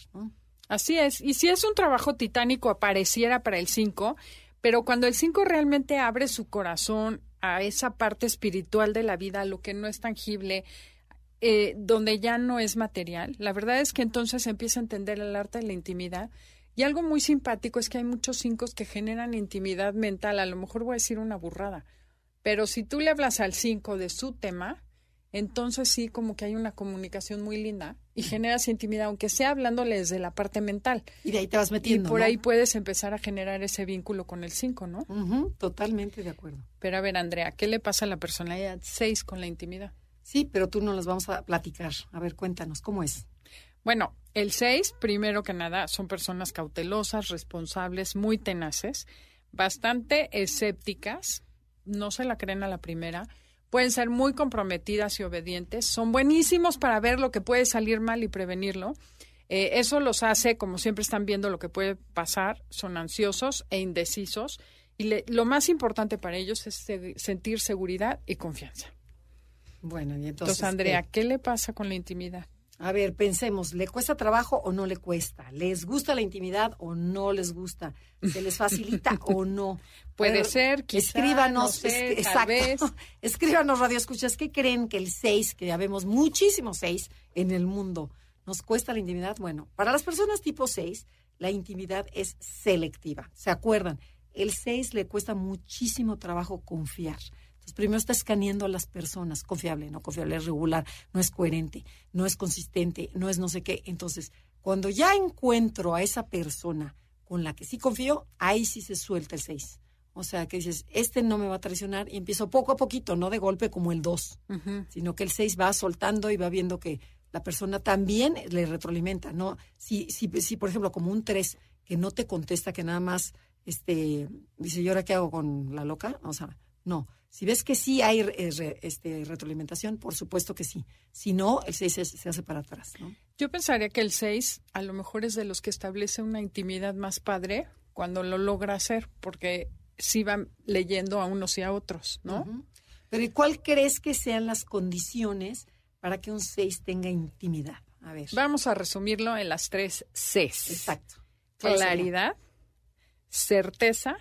Así es. Y si es un trabajo titánico, apareciera para el 5, pero cuando el 5 realmente abre su corazón a esa parte espiritual de la vida, a lo que no es tangible, eh, donde ya no es material, la verdad es que entonces empieza a entender el arte de la intimidad. Y algo muy simpático es que hay muchos 5 que generan intimidad mental. A lo mejor voy a decir una burrada, pero si tú le hablas al 5 de su tema, entonces sí como que hay una comunicación muy linda y generas intimidad, aunque sea hablándole desde la parte mental. Y de ahí te vas Y metiendo. por ¿no? ahí puedes empezar a generar ese vínculo con el 5, ¿no? Totalmente de acuerdo. Pero a ver, Andrea, ¿qué le pasa a la personalidad 6 con la intimidad? Sí, pero tú no las vamos a platicar. A ver, cuéntanos, ¿cómo es? Bueno, el 6, primero que nada, son personas cautelosas, responsables, muy tenaces, bastante escépticas, no se la creen a la primera, pueden ser muy comprometidas y obedientes, son buenísimos para ver lo que puede salir mal y prevenirlo. Eh, eso los hace, como siempre están viendo lo que puede pasar, son ansiosos e indecisos y le- lo más importante para ellos es se- sentir seguridad y confianza. Bueno, y entonces. Entonces, Andrea, ¿qué? ¿qué le pasa con la intimidad? A ver, pensemos, ¿le cuesta trabajo o no le cuesta? ¿Les gusta la intimidad o no les gusta? ¿Se les facilita o no? Puede ser, quizá, escríbanos, no sé, es- tal vez. Escríbanos, Radio Escuchas, ¿qué creen que el 6, que ya vemos muchísimos 6 en el mundo, nos cuesta la intimidad? Bueno, para las personas tipo 6, la intimidad es selectiva. ¿Se acuerdan? El 6 le cuesta muchísimo trabajo confiar. Entonces, primero está escaneando a las personas, confiable, no confiable, es regular, no es coherente, no es consistente, no es no sé qué. Entonces, cuando ya encuentro a esa persona con la que sí confío, ahí sí se suelta el 6. O sea, que dices, este no me va a traicionar y empiezo poco a poquito, no de golpe como el 2, sino que el 6 va soltando y va viendo que la persona también le retroalimenta, ¿no? Si, si, si por ejemplo, como un 3 que no te contesta, que nada más este, dice, ¿y ahora qué hago con la loca? O sea, no. Si ves que sí hay eh, re- este, retroalimentación, por supuesto que sí. Si no, el 6 se, hace para atrás, ¿no? Yo pensaría que el 6 a lo mejor es de los que establece una intimidad más padre cuando lo logra hacer, porque sí van leyendo a unos y a otros, ¿no? Pero ¿y cuál crees que sean las condiciones para que un 6 tenga intimidad? A ver. Vamos a resumirlo en las tres Cs. Exacto. Claridad, certeza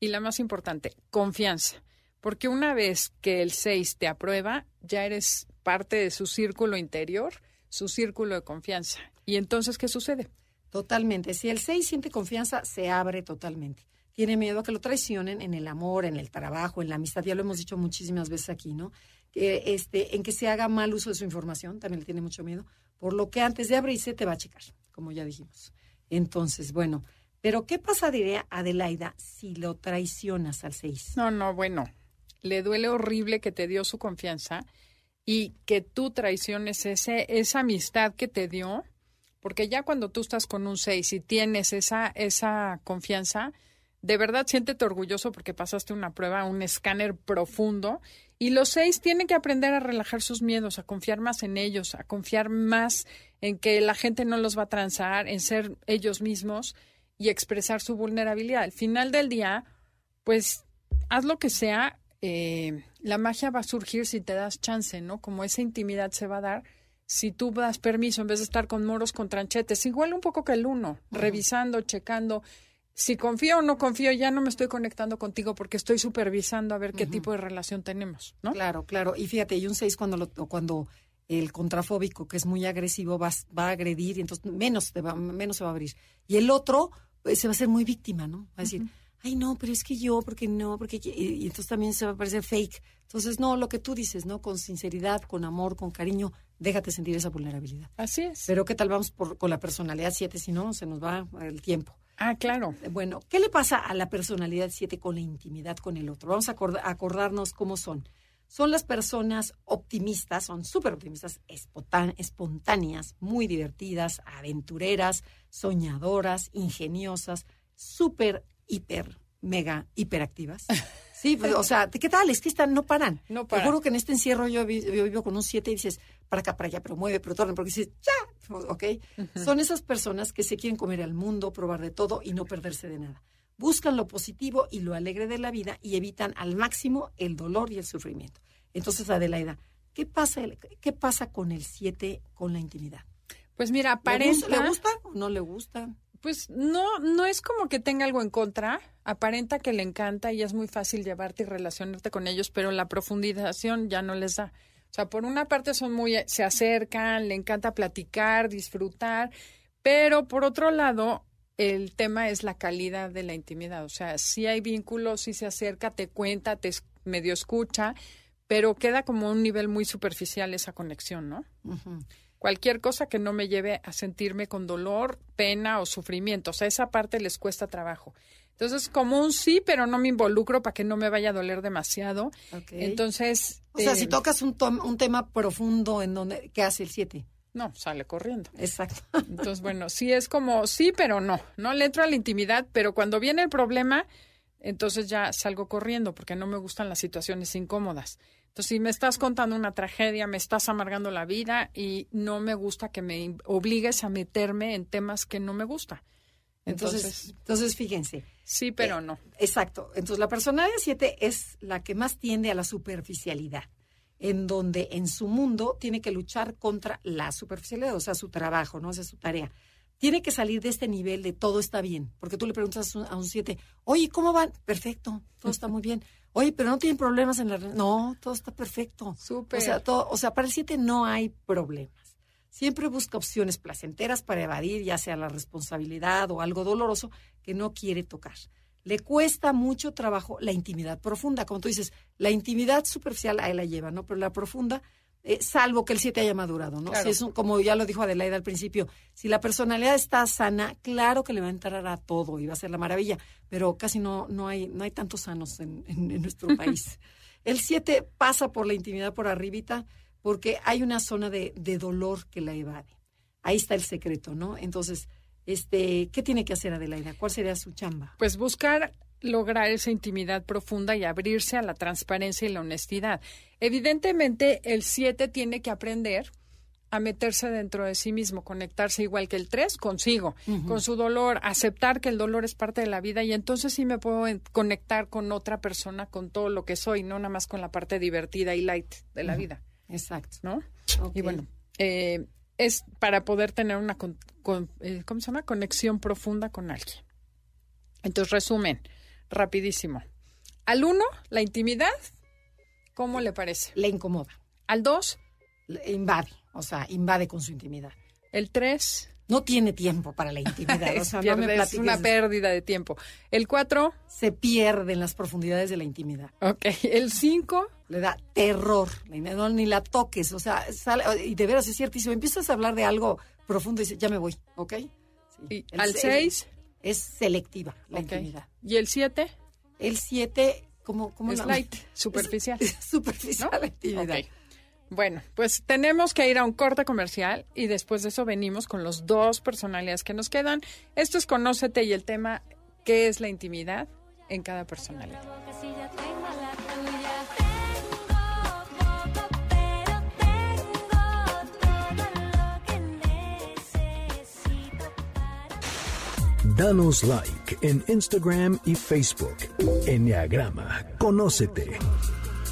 y la más importante, confianza. Porque una vez que el 6 te aprueba, ya eres parte de su círculo interior, su círculo de confianza. ¿Y entonces qué sucede? Totalmente. Si el 6 siente confianza, se abre totalmente. Tiene miedo a que lo traicionen en el amor, en el trabajo, en la amistad. Ya lo hemos dicho muchísimas veces aquí, ¿no? Que, este, en que se haga mal uso de su información, también le tiene mucho miedo. Por lo que antes de abrirse te va a checar, como ya dijimos. Entonces, bueno, pero ¿qué pasaría, Adelaida, si lo traicionas al 6? No, no, bueno, le duele horrible que te dio su confianza y que tú traiciones ese, esa amistad que te dio, porque ya cuando tú estás con un 6 y tienes esa, esa confianza, de verdad siéntete orgulloso porque pasaste una prueba, un escáner profundo. Y los seis tienen que aprender a relajar sus miedos, a confiar más en ellos, a confiar más en que la gente no los va a transar, en ser ellos mismos y expresar su vulnerabilidad. Al final del día, pues haz lo que sea, eh, la magia va a surgir si te das chance, ¿no? Como esa intimidad se va a dar si tú das permiso en vez de estar con moros con tranchetes. Igual un poco que el uno, revisando, checando. Si confío o no confío, ya no me estoy conectando contigo porque estoy supervisando a ver qué tipo de relación tenemos, ¿no? Claro, claro. Y fíjate, y un 6 cuando, lo, cuando el contrafóbico, que es muy agresivo, va, va a agredir y entonces menos, te va, menos se va a abrir. Y el otro pues, se va a hacer muy víctima, ¿no? Va a decir, ay, no, pero es que yo, porque no, porque... Y, y entonces también se va a parecer fake. Entonces, no, lo que tú dices, ¿no? Con sinceridad, con amor, con cariño, déjate sentir esa vulnerabilidad. Así es. Pero ¿qué tal vamos por, con la personalidad 7? Si no, se nos va el tiempo. Ah, claro. Bueno, ¿qué le pasa a la personalidad 7 con la intimidad con el otro? Vamos a acord- a acordarnos cómo son. Son las personas optimistas, son súper optimistas, espontá- espontáneas, muy divertidas, aventureras, soñadoras, ingeniosas, súper, hiper, mega, hiperactivas. Sí, pues, o sea, ¿qué tal? Es que están, no paran. No Te juro que en este encierro yo, vi- yo vivo con un 7 y dices, para acá, para allá, pero mueve, pero torna, porque dices, ya, ¿ok? Son esas personas que se quieren comer al mundo, probar de todo y no perderse de nada. Buscan lo positivo y lo alegre de la vida y evitan al máximo el dolor y el sufrimiento. Entonces, Adelaida, ¿qué pasa, qué pasa con el 7 con la intimidad? Pues mira, ¿Le aparenta. gusta, ¿Le gusta o no le gusta? Pues no, no es como que tenga algo en contra. Aparenta que le encanta y es muy fácil llevarte y relacionarte con ellos, pero la profundización ya no les da. O sea, por una parte son muy, se acercan, le encanta platicar, disfrutar, pero por otro lado, el tema es la calidad de la intimidad. O sea, si hay vínculos, si se acerca, te cuenta, te medio escucha, pero queda como un nivel muy superficial esa conexión, ¿no? Cualquier cosa que no me lleve a sentirme con dolor, pena o sufrimiento. O sea, esa parte les cuesta trabajo. Entonces, como un sí, pero no me involucro para que no me vaya a doler demasiado. Entonces, O sea, eh, si tocas un, tom- un tema profundo en donde, ¿qué hace el 7? no, sale corriendo. Exacto. Entonces, bueno, sí es como sí, pero no. No le entro a la intimidad, pero cuando viene el problema, entonces ya salgo corriendo porque no me gustan las situaciones incómodas. Entonces, si me estás contando una tragedia, me estás amargando la vida y no me gusta que me obligues a meterme en temas que no me gusta. Entonces, Entonces, entonces fíjense. sí, pero Eh, no. Exacto. Entonces, la personalidad 7 es la que más tiende a la superficialidad, en donde en su mundo tiene que luchar contra la superficialidad, o sea, su trabajo, ¿no? O sea, su tarea. Tiene que salir de este nivel de todo está bien, porque tú le preguntas a un- a un 7, oye, ¿cómo van? Perfecto, todo está muy bien. Oye, pero no tienen problemas en la... re-". No, todo está perfecto. Súper. O sea, todo, o sea, para el 7 no hay problemas. Siempre busca opciones placenteras para evadir ya sea la responsabilidad o algo doloroso que no quiere tocar. Le cuesta mucho trabajo la intimidad profunda. Como tú dices, la intimidad superficial ahí la lleva, ¿no? Pero la profunda eh, salvo que el 7 haya madurado, ¿no? Claro. Si es un- como ya lo dijo Adelaida al principio, si la personalidad está sana, claro que le va a entrar a todo y va a ser la maravilla, pero casi no, no, hay, no hay tantos sanos en, en- en nuestro país. El 7 pasa por la intimidad por arribita porque hay una zona de, de dolor que la evade. Ahí está el secreto, ¿no? Entonces, este, ¿qué tiene que hacer Adelaida? ¿Cuál sería su chamba? Pues buscar lograr esa intimidad profunda y abrirse a la transparencia y la honestidad. Evidentemente, el 7 tiene que aprender a meterse dentro de sí mismo, conectarse igual que el 3 consigo, con su dolor, aceptar que el dolor es parte de la vida y entonces sí me puedo conectar con otra persona, con todo lo que soy, no nada más con la parte divertida y light de la vida, Exacto. ¿no? Y bueno, eh, es para poder tener una, con- con- eh, ¿cómo se llama? Conexión profunda con alguien. Entonces, resumen, rapidísimo. Al uno, la intimidad, ¿cómo le parece? Le incomoda, Al dos, le invade, o sea, invade con su intimidad. el tres, No tiene tiempo para la intimidad, o sea, no pierde- me es una pérdida de tiempo. El cuatro, Se pierde en las profundidades de la intimidad. ok. El cinco, Le da terror, no, ni la toques, o sea, sale, y de veras es cierto, y si empiezas a hablar de algo profundo, dices, ya me voy, ¿ok? Sí. y El al se- seis, Es selectiva la intimidad. Y el siete, El 7, ¿cómo, cómo es la- light, superficial. Es superficial ¿no? la intimidad. Bueno, pues tenemos que ir a un corte comercial y después de eso venimos con los dos personalidades que nos quedan. Esto es Conócete y el tema ¿qué es la intimidad en cada personalidad? Danos like en Instagram y Facebook. Enneagrama, conócete.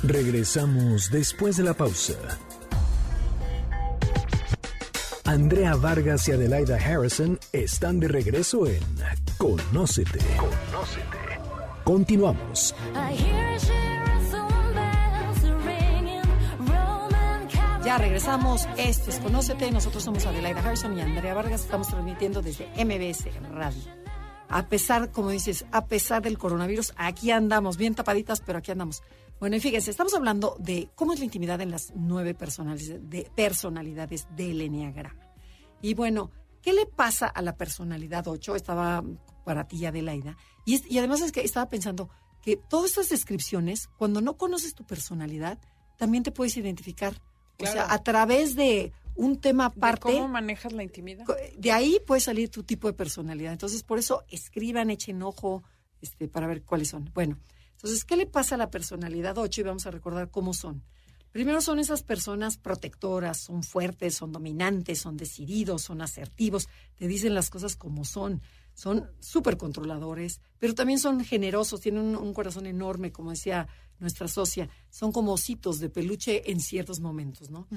Regresamos después de la pausa. Andrea Vargas y Adelaida Harrison están de regreso en Conócete. Conócete. Continuamos. Ya regresamos, esto es Conócete, nosotros somos Adelaida Harrison y Andrea Vargas, estamos transmitiendo desde MBS Radio. A pesar, como dices, a pesar del coronavirus, aquí andamos, bien tapaditas, pero aquí andamos. Bueno, y fíjense, estamos hablando de cómo es la intimidad en las nueve personalidades, de personalidades del Enneagrama. Y bueno, ¿qué le pasa a la personalidad 8? Estaba para ti, Adelaida. Y, es- y además es que estaba pensando que todas estas descripciones, cuando no conoces tu personalidad, también te puedes identificar. O sea, a través de un tema ¿De aparte, ¿Cómo manejas la intimidad? de ahí puede salir tu tipo de personalidad. Entonces, por eso escriban, echen ojo este, para ver cuáles son. Bueno, entonces, ¿qué le pasa a la personalidad 8? Y vamos a recordar cómo son. Primero son esas personas protectoras, son fuertes, son dominantes, son decididos, son asertivos, te dicen las cosas como son, son súper controladores, pero también son generosos, tienen un, un corazón enorme, como decía nuestra socia, son como ositos de peluche en ciertos momentos, ¿no?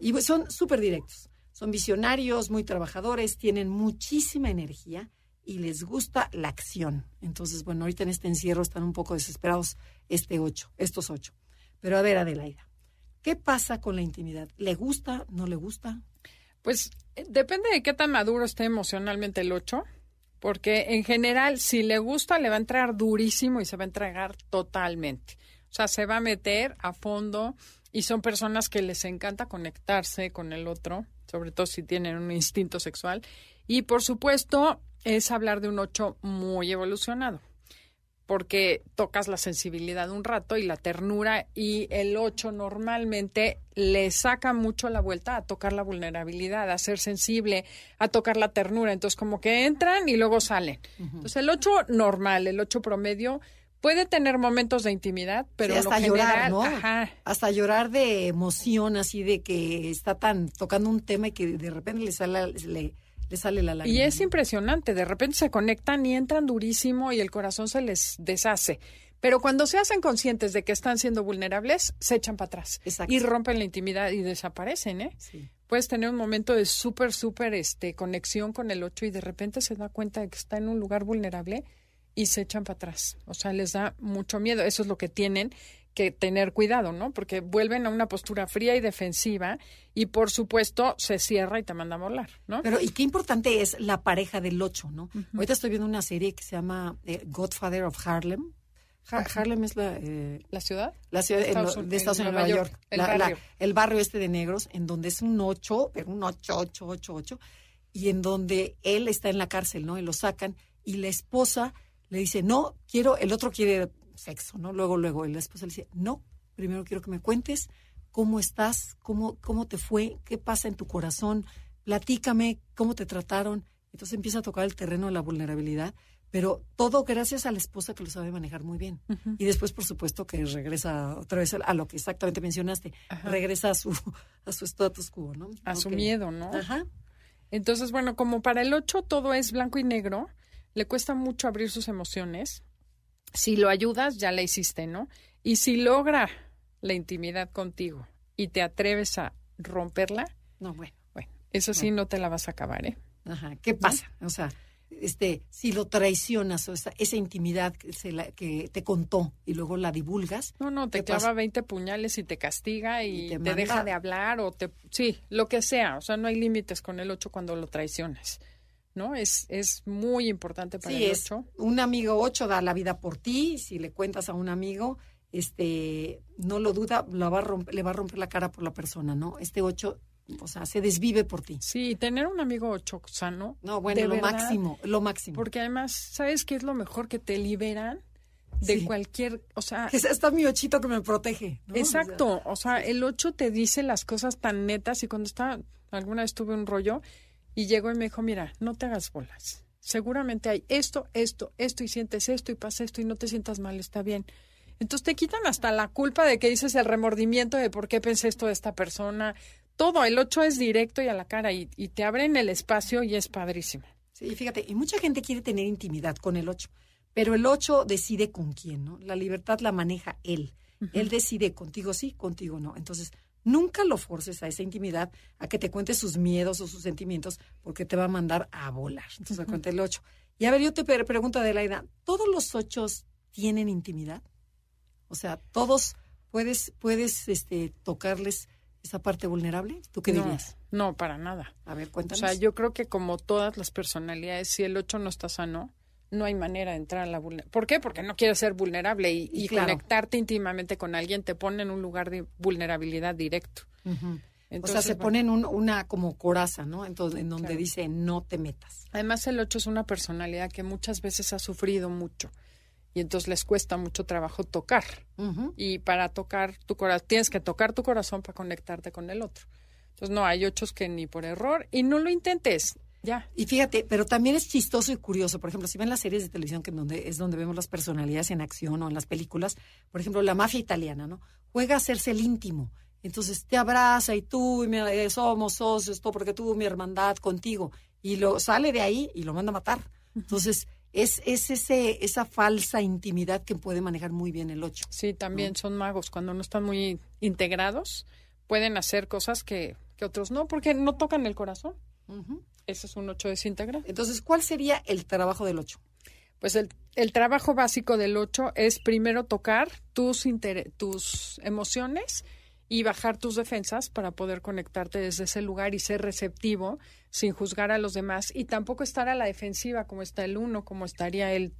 Y pues son súper directos, son visionarios, muy trabajadores, tienen muchísima energía y les gusta la acción. Entonces, bueno, ahorita en este encierro están un poco desesperados este ocho, estos ocho. Pero a ver, Adelaida, ¿qué pasa con la intimidad? ¿Le gusta? ¿No le gusta? Pues eh, depende de qué tan maduro esté emocionalmente el 8, porque en general, si le gusta, le va a entrar durísimo y se va a entregar totalmente. O sea, se va a meter a fondo y son personas que les encanta conectarse con el otro, sobre todo si tienen un instinto sexual. Y por supuesto, es hablar de un 8 muy evolucionado porque tocas la sensibilidad un rato y la ternura y el 8 normalmente le saca mucho la vuelta a tocar la vulnerabilidad, a ser sensible, a tocar la ternura. Entonces como que entran y luego salen. Entonces el 8 normal, el 8 promedio puede tener momentos de intimidad, pero Sí, lo hasta llorar, ¿no? ajá, Hasta llorar de emoción, así de que está tan tocando un tema y que de repente le sale, le, le sale la lágrima. Y es impresionante, de repente se conectan y entran durísimo y el corazón se les deshace. Pero cuando se hacen conscientes de que están siendo vulnerables, se echan para atrás Exacto. y rompen la intimidad y desaparecen, ¿eh? Sí. Puedes tener un momento de súper, súper este, conexión con el ocho y de repente se da cuenta de que está en un lugar vulnerable y se echan para atrás. O sea, les da mucho miedo. Eso es lo que tienen que tener cuidado, ¿no? Porque vuelven a una postura fría y defensiva y por supuesto se cierra y te manda a volar, ¿no? Pero y qué importante es la pareja del ocho, ¿no? Ahorita estoy viendo una serie que se llama eh, Godfather of Harlem, Ha- Harlem es la, eh, ¿La ciudad? la ciudad Estados de Estados Unidos, Nueva Nueva York, York, el La- la- barrio. el barrio este de negros, en donde es un 8, pero un 8, 8, 8, 8, 8, y en donde él está en la cárcel, ¿no? Y lo sacan, y la esposa le dice, no, quiero, el otro quiere sexo, ¿no? Luego, luego, y la esposa le dice, no, primero quiero que me cuentes cómo estás, cómo, cómo te fue, qué pasa en tu corazón, platícame cómo te trataron. Entonces empieza a tocar el terreno de la vulnerabilidad, pero todo gracias a la esposa que lo sabe manejar muy bien. Y después, por supuesto, que regresa otra vez a, lo que exactamente mencionaste, Ajá. regresa a su a su status quo, ¿no? A su miedo, ¿no? Ajá. Entonces, bueno, como para el 8 todo es blanco y negro, le cuesta mucho abrir sus emociones. Si lo ayudas, ya la hiciste, ¿no? Y si logra la intimidad contigo y te atreves a romperla, No, bueno. bueno, eso sí no te la vas a acabar, ¿eh? Ajá. ¿Qué pasa? O sea, este, si lo traicionas o esa, esa intimidad que, se la- que te contó y luego la divulgas, No, no, te ¿Qué clava pasa? 20 puñales y te castiga y, Y te te, deja de hablar o te... Sí, lo que sea. O sea, no hay límites con el 8 cuando lo traicionas, ¿no? Es, es muy importante para sí el es 8. un amigo 8 da la vida por ti, si le cuentas a un amigo, este, no lo duda, la va a romper- le va a romper la cara por la persona, ¿no? Este 8, o sea, se desvive por ti. Sí, tener un amigo 8 sano. No, bueno, de lo verdad, máximo, lo máximo. Porque además, ¿sabes qué es lo mejor? Que te liberan de Sí. cualquier, o sea, Que está mi ochito que me protege. ¿no? exacto, o sea, el 8 te dice las cosas tan netas y cuando está, alguna vez tuve un rollo y llegó y me dijo, mira, no te hagas bolas. Seguramente hay esto, esto, esto y sientes esto y pasa esto y no te sientas mal, está bien. Entonces te quitan hasta la culpa de que dices el remordimiento de por qué pensé esto de esta persona. Todo, el 8 es directo y a la cara y, y te abren el espacio y es padrísimo. Sí, fíjate, y mucha gente quiere tener intimidad con el 8, pero el 8 decide con quién, ¿no? La libertad la maneja él. Él decide contigo sí, contigo no. Entonces, nunca lo forces a esa intimidad, a que te cuente sus miedos o sus sentimientos, porque te va a mandar a volar. Entonces, cuenta el 8. Y a ver, yo te pre- pregunto, Adelaida, ¿todos los 8 tienen intimidad? O sea, ¿todos puedes, puedes este, tocarles esa parte vulnerable? ¿Tú qué no, dirías? No, para nada. A ver, O cuéntanos. sea, yo creo que como todas las personalidades, si el 8 no está sano, no hay manera de entrar a la vulnerabilidad. ¿Por qué? Porque no quieres ser vulnerable y, Y y claro. conectarte íntimamente con alguien te pone en un lugar de vulnerabilidad directo. O Entonces, sea, se bueno, ponen un- una como coraza, ¿no? Entonces, en donde Claro. dice no te metas. Además, el 8 es una personalidad que muchas veces ha sufrido mucho y entonces les cuesta mucho trabajo tocar. Y para tocar tu corazón, tienes que tocar tu corazón para conectarte con el otro. Entonces, no, hay ochos que ni por error y no lo intentes. Ya. Y fíjate, pero también es chistoso y curioso. Por ejemplo, si ven las series de televisión, que en donde, es donde vemos las personalidades en acción o en las películas, por ejemplo, la mafia italiana, ¿no? Juega a hacerse el íntimo. Entonces te abraza y tú, y me- eh, somos socios, todo porque tú, mi hermandad contigo. Y lo sale de ahí y lo manda a matar. Entonces, es, es ese, esa falsa intimidad que puede manejar muy bien el 8. Sí, también son magos. Cuando no están muy integrados, pueden hacer cosas que, que otros no, porque no tocan el corazón. Ese es un ocho desintegrado. Entonces, ¿cuál sería el trabajo del 8? Pues el, el trabajo básico del 8 es primero tocar tus, tus emociones y bajar tus defensas para poder conectarte desde ese lugar y ser receptivo sin juzgar a los demás y tampoco estar a la defensiva como está el 1, como estaría el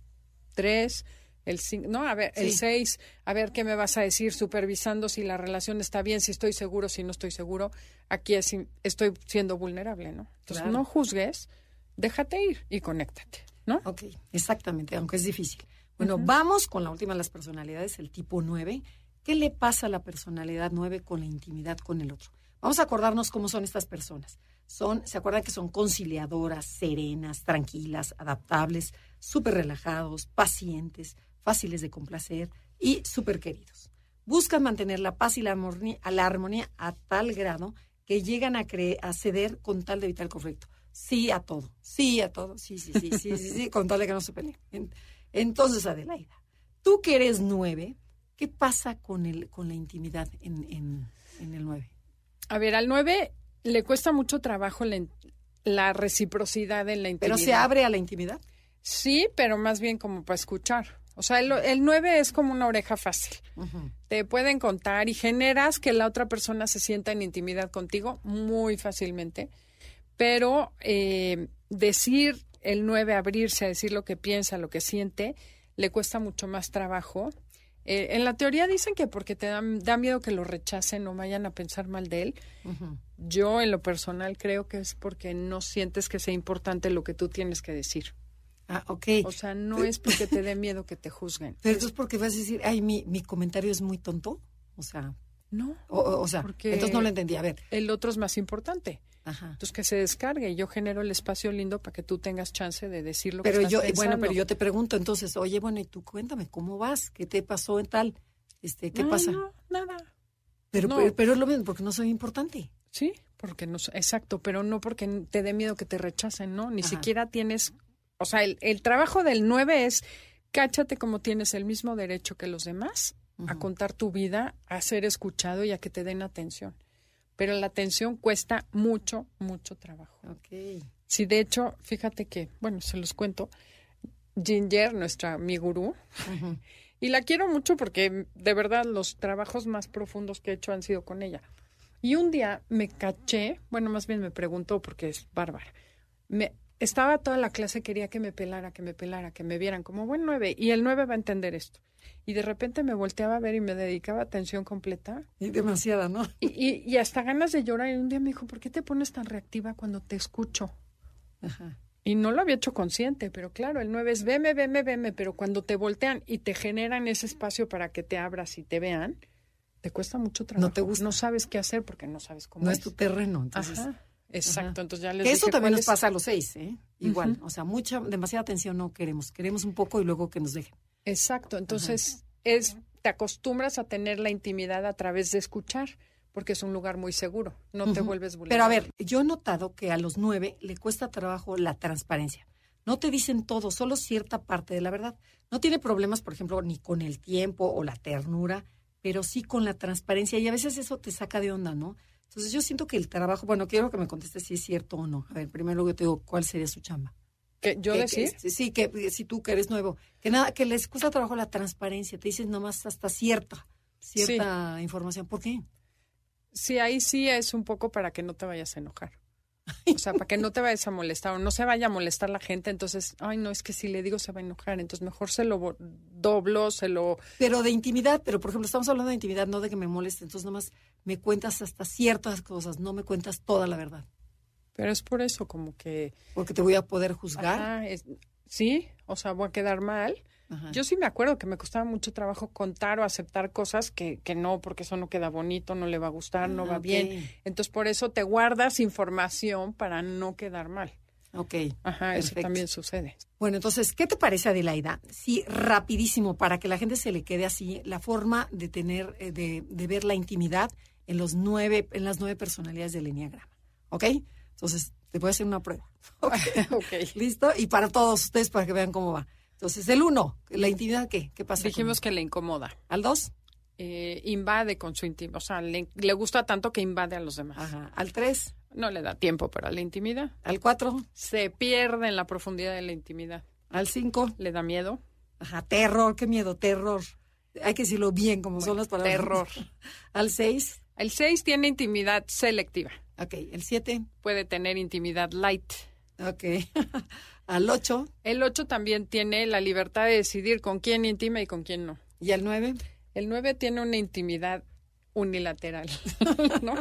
3, el 5, no, a ver, el Sí. 6, a ver qué me vas a decir supervisando si la relación está bien, si estoy seguro, si no estoy seguro. Aquí es, estoy siendo vulnerable, ¿no? Entonces Claro. no juzgues, déjate ir y conéctate, ¿no? Ok, exactamente, aunque es difícil. Bueno, vamos con la última de las personalidades, el tipo 9. ¿Qué le pasa a la personalidad 9 con la intimidad con el otro? Vamos a acordarnos cómo son estas personas. Son, ¿se acuerdan que son conciliadoras, serenas, tranquilas, adaptables, súper relajados, pacientes, fáciles de complacer y súper queridos? Buscan mantener la paz y la armonía, a la armonía a tal grado que llegan a, cre- a ceder con tal de evitar el conflicto. Sí a todo, sí a todo, sí, sí, sí, sí, sí, sí, con tal de que no se peleen. En- Entonces, Adelaida, tú que eres nueve, ¿qué pasa con, el, con la intimidad en, en, en el nueve? A ver, al 9 le cuesta mucho trabajo la, la reciprocidad en la intimidad. ¿Pero se abre a la intimidad? Sí, pero más bien como para escuchar. O sea, el, el 9 es como una oreja fácil. Te pueden contar y generas que la otra persona se sienta en intimidad contigo muy fácilmente. Pero eh, decir el 9, abrirse a decir lo que piensa, lo que siente, le cuesta mucho más trabajo. Eh, en la teoría dicen que porque te dan, da miedo que lo rechacen o vayan a pensar mal de él. Yo en lo personal creo que es porque no sientes que sea importante lo que tú tienes que decir. Ah, ok. O sea, no es porque te dé miedo que te juzguen. Pero Es- entonces porque vas a decir, ay, mi, mi comentario es muy tonto. O sea, no, o, sea, Porque- entonces no lo entendí. A ver, el otro es más importante. ajá. Entonces que se descargue y yo genero el espacio lindo para que tú tengas chance de decir lo Pero que estás yo, pensando. bueno, pero yo te pregunto entonces, oye, bueno, y tú cuéntame, ¿cómo vas? ¿Qué te pasó en tal? Este, ¿qué No, pasa? No, nada. pero, no. pero, pero es lo mismo, porque no soy importante. Sí, porque no, exacto, pero no porque te dé miedo que te rechacen, ¿no? Ni Ajá. siquiera tienes, o sea, el, el trabajo del 9 es cáchate como tienes el mismo derecho que los demás a contar tu vida, a ser escuchado y a que te den atención. Pero la atención cuesta mucho, mucho trabajo. Ok. Sí, de hecho, fíjate que, bueno, se los cuento, Ginger, nuestra mi gurú, y la quiero mucho porque de verdad los trabajos más profundos que he hecho han sido con ella. Y un día me caché, bueno, más bien me preguntó porque es bárbara. Me estaba toda la clase quería que me pelara, que me pelara, que me vieran como buen nueve y el nueve va a entender esto. Y de repente me volteaba a ver y me dedicaba atención completa Y demasiada, ¿no? y, y, y hasta ganas de llorar. Y un día me dijo, ¿por qué te pones tan reactiva cuando te escucho? Ajá. Y no lo había hecho consciente, pero claro, el 9 es veme, veme, veme, pero cuando te voltean y te generan ese espacio para que te abras y te vean, te cuesta mucho trabajo. te gusta. No sabes qué hacer porque no sabes cómo No es. es tu terreno, entonces. Ajá, exacto. Ajá. Entonces ya les Que eso dije también nos es- pasa a los seis, ¿eh? Igual. O sea, mucha, demasiada atención no queremos. Queremos un poco y luego que nos dejen. Exacto. Entonces es te acostumbras a tener la intimidad a través de escuchar, porque es un lugar muy seguro. No te vuelves Pero a vulnerable. ver, yo he notado que a los nueve le cuesta trabajo la transparencia. No te dicen todo, solo cierta parte de la verdad. No tiene problemas, por ejemplo, ni con el tiempo o la ternura, pero sí con la transparencia. Y a veces eso te saca de onda, ¿no? Entonces yo siento que el trabajo, bueno, quiero que me contestes si es cierto o no. A ver, primero yo te digo, ¿cuál sería su chamba? ¿Qué, ¿Yo Que- decir? que- sí, que eh, si tú que eres nuevo, que nada, que les cuesta trabajo la transparencia. Te dicen nomás hasta cierta, cierta información. ¿Por qué? Sí, ahí sí es un poco para que no te vayas a enojar. O sea, para que no te vayas a molestar o no se vaya a molestar la gente. Entonces, ay, no, es que si le digo se va a enojar. Entonces, mejor se lo doblo, se lo... Pero de intimidad, pero por ejemplo, estamos hablando de intimidad, no de que me moleste. Entonces, nomás me cuentas hasta ciertas cosas, no me cuentas toda la verdad. Pero es por eso, como que... Porque te voy a poder juzgar. ajá, es- sí, o sea, voy a quedar mal. Ajá. Yo sí me acuerdo que me costaba mucho trabajo contar o aceptar cosas que, que no, porque eso no queda bonito, no le va a gustar, no Ah, va bien. Entonces, por eso te guardas información para no quedar mal. Ok. Ajá, eso también sucede. Bueno, entonces, ¿qué te parece, Adelaida? Sí, rapidísimo, para que la gente se le quede así, la forma de tener, eh, de, de ver la intimidad en los nueve, en las nueve personalidades del Enneagrama. ¿Ok? Entonces, te voy a hacer una prueba. ¿Ok? ok. ¿Listo? Y para todos ustedes, para que vean cómo va. Entonces, el uno, la intimidad, ¿qué? ¿Qué pasa? Dijimos con- que le incomoda. ¿Al dos? eh, invade con su intimidad, o sea, le, le gusta tanto que invade a los demás. Ajá. ¿Al tres? No le da tiempo para la intimidad. ¿Al cuatro? Se pierde en la profundidad de la intimidad. ¿Al cinco? Le da miedo. Ajá, terror, qué miedo, terror. Hay que decirlo bien, como son las palabras. terror. ¿Al seis? El 6 tiene intimidad selectiva. Ok. ¿El siete? Puede tener intimidad light. Ok. ¿Al ocho? El 8 también tiene la libertad de decidir con quién intima y con quién no. ¿Y al nueve? El 9 tiene una intimidad unilateral, ¿no?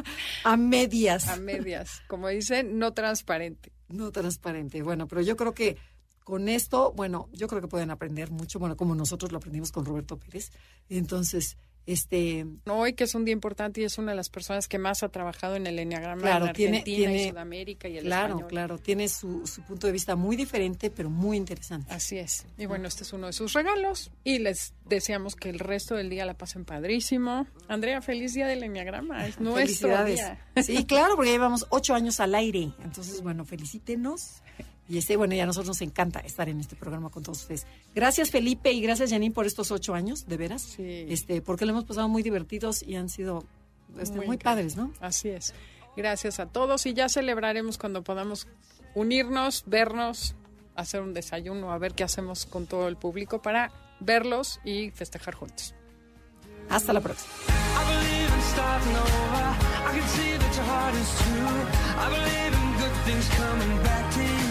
A medias. A medias. Como dicen, no transparente. No transparente. Bueno, pero yo creo que con esto, bueno, yo creo que pueden aprender mucho, bueno, como nosotros lo aprendimos con Roberto Pérez. Entonces, este, Hoy, que es un día importante y es una de las personas que más ha trabajado en el Enneagrama Claro, en tiene- Argentina tiene- y Sudamérica y el claro, español. claro, tiene su, su punto de vista muy diferente, pero muy interesante. Así es. Y bueno, este es uno de sus regalos. Y les deseamos que el resto del día la pasen padrísimo. Andrea, feliz día del Enneagrama. Es nuestro día. Sí, claro, porque llevamos ocho años al aire. Entonces, bueno, felicítenos. Y este, bueno, ya a nosotros nos encanta estar en este programa con todos ustedes. Gracias, Felipe, y gracias, Janine, por estos ocho años, de veras. Sí. Este, porque lo hemos pasado muy divertidos y han sido este, muy, Muy padres, ¿no? Así es. Gracias a todos y ya celebraremos cuando podamos unirnos, vernos, hacer un desayuno, a ver qué hacemos con todo el público para verlos y festejar juntos. Hasta la próxima. I believe in